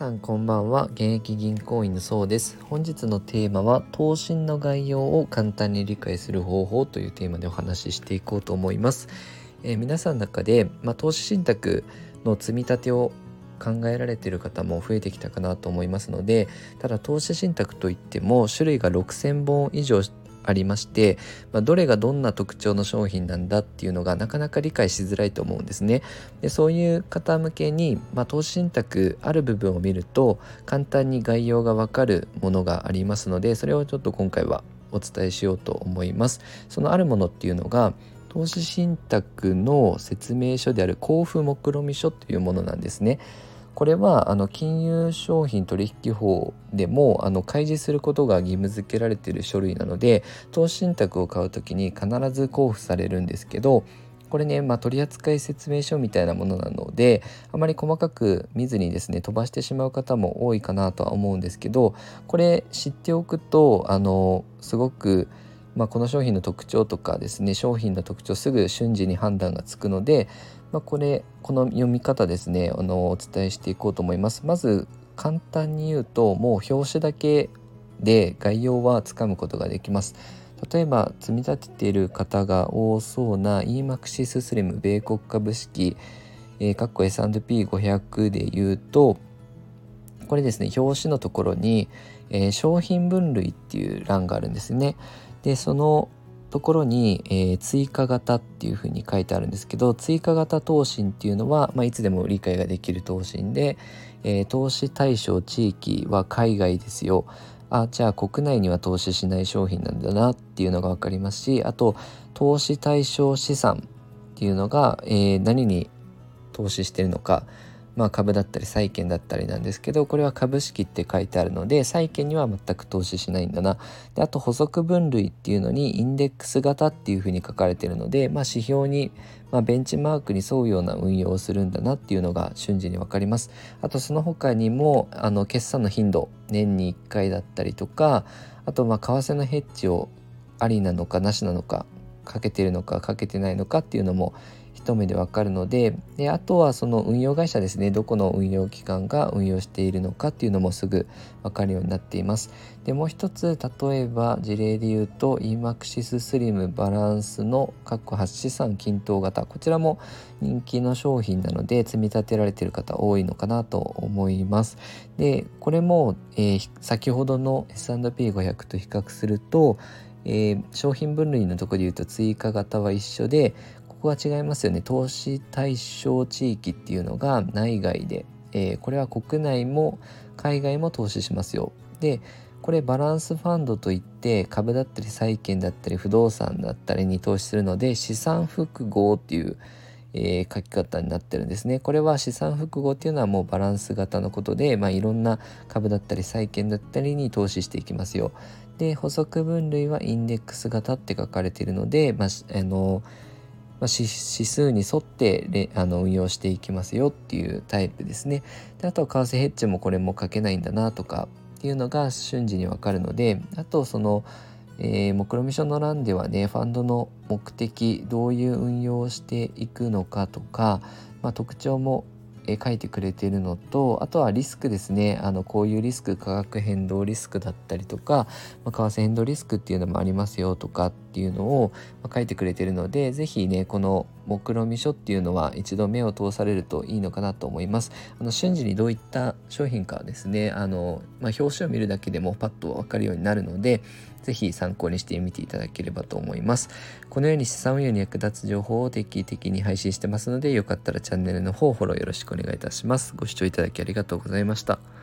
さんこんばんは。現役銀行員のそうです。本日のテーマは投信の概要を簡単に理解する方法というテーマでお話ししていこうと思います、えー、皆さんの中で、まあ、投資信託の積み立てを考えられている方も増えてきたかなと思いますのでただ投資信託といっても種類が6,000本以上ありまして、まあ、どれがどんな特徴の商品なんだっていうのがなかなか理解しづらいと思うんですね。でそういう方向けに、まあ、投資信託ある部分を見ると簡単に概要がわかるものがありますのでそれをちょっと今回はお伝えしようと思います。そのあるものっていうのが投資信託の説明書である交付目論見書というものなんですね。これはあの金融商品取引法でもあの開示することが義務付けられている書類なので投資信託を買う時に必ず交付されるんですけどこれね、まあ、取扱説明書みたいなものなのであまり細かく見ずにですね飛ばしてしまう方も多いかなとは思うんですけどこれ知っておくとあのすごくまあ、この商品の特徴とかですね商品の特徴すぐ瞬時に判断がつくので、まあ、これこの読み方ですねあのお伝えしていこうと思います。まず簡単に言うともう表紙だけで概要はつかむことができます。例えば積み立てている方が多そうな EMAXIS スリム米国株式、えー、かっこ S&P500 で言うとこれですね表紙のところに、えー、商品分類っていう欄があるんですね。でそのところに、えー、追加型っていうふうに書いてあるんですけど追加型投信っていうのは、まあ、いつでも理解ができる投信で、えー、投資対象地域は海外ですよあじゃあ国内には投資しない商品なんだなっていうのが分かりますしあと投資対象資産っていうのが、えー、何に投資してるのかまあ、株だったり債券だったりなんですけどこれは株式って書いてあるので債券には全く投資しないんだな。であと補足分類っていうのにインデックス型っていうふうに書かれてるので、まあ、指標に、まあ、ベンチマークに沿うような運用をするんだなっていうのが瞬時に分かります。あとその他にもあの決算の頻度年に1回だったりとかあとまあ為替のヘッジをありなのかなしなのかかけてるのかかけてないのかっていうのも一目でわかるのでであとはその運用会社ですねどこの運用機関が運用しているのかっていうのもすぐわかるようになっています。でもう一つ例えば事例で言うと EMAXIS スリムバランスの各8資産均等型こちらも人気の商品なので積み立てられている方多いのかなと思います。でこれも、えー、先ほどの S&P500 と比較するとえー、商品分類のところで言うと追加型は一緒でこは違いますよね投資対象地域っていうのが内外で、えー、これは国内も海外も投資しますよでこれバランスファンドといって株だったり債券だったり不動産だったりに投資するので資産複合っていう、えー、書き方になってるんですね。これは資産複合っていうのはもうバランス型のことで、まあ、いろんな株だったり債券だったりに投資していきますよ。で補足分類はインデックス型って書かれているので、まあ、あのまあ、指数に沿ってあの運用していきますよっていうタイプですね。であとは為替ヘッジもこれも書けないんだなとかっていうのが瞬時にわかるのであとその、えー、目論見書の欄ではねファンドの目的どういう運用をしていくのかとか、まあ、特徴もえ書いてくれてるのとあとはリスクですねあのこういうリスク価格変動リスクだったりとか、まあ、為替変動リスクっていうのもありますよとかっっていうのを、ま書いてくれてるので是非ねこの目論見書っていうのは一度目を通されるといいのかなと思いますあの瞬時にどういった商品かですねあの、まあ、表紙を見るだけでもパッと分かるようになるのでぜひ参考にしてみていただければと思います。このように資産運用に役立つ情報を定期的に配信してますので、よかったらチャンネルの方フォローよろしくお願いいたします。ご視聴いただきありがとうございました。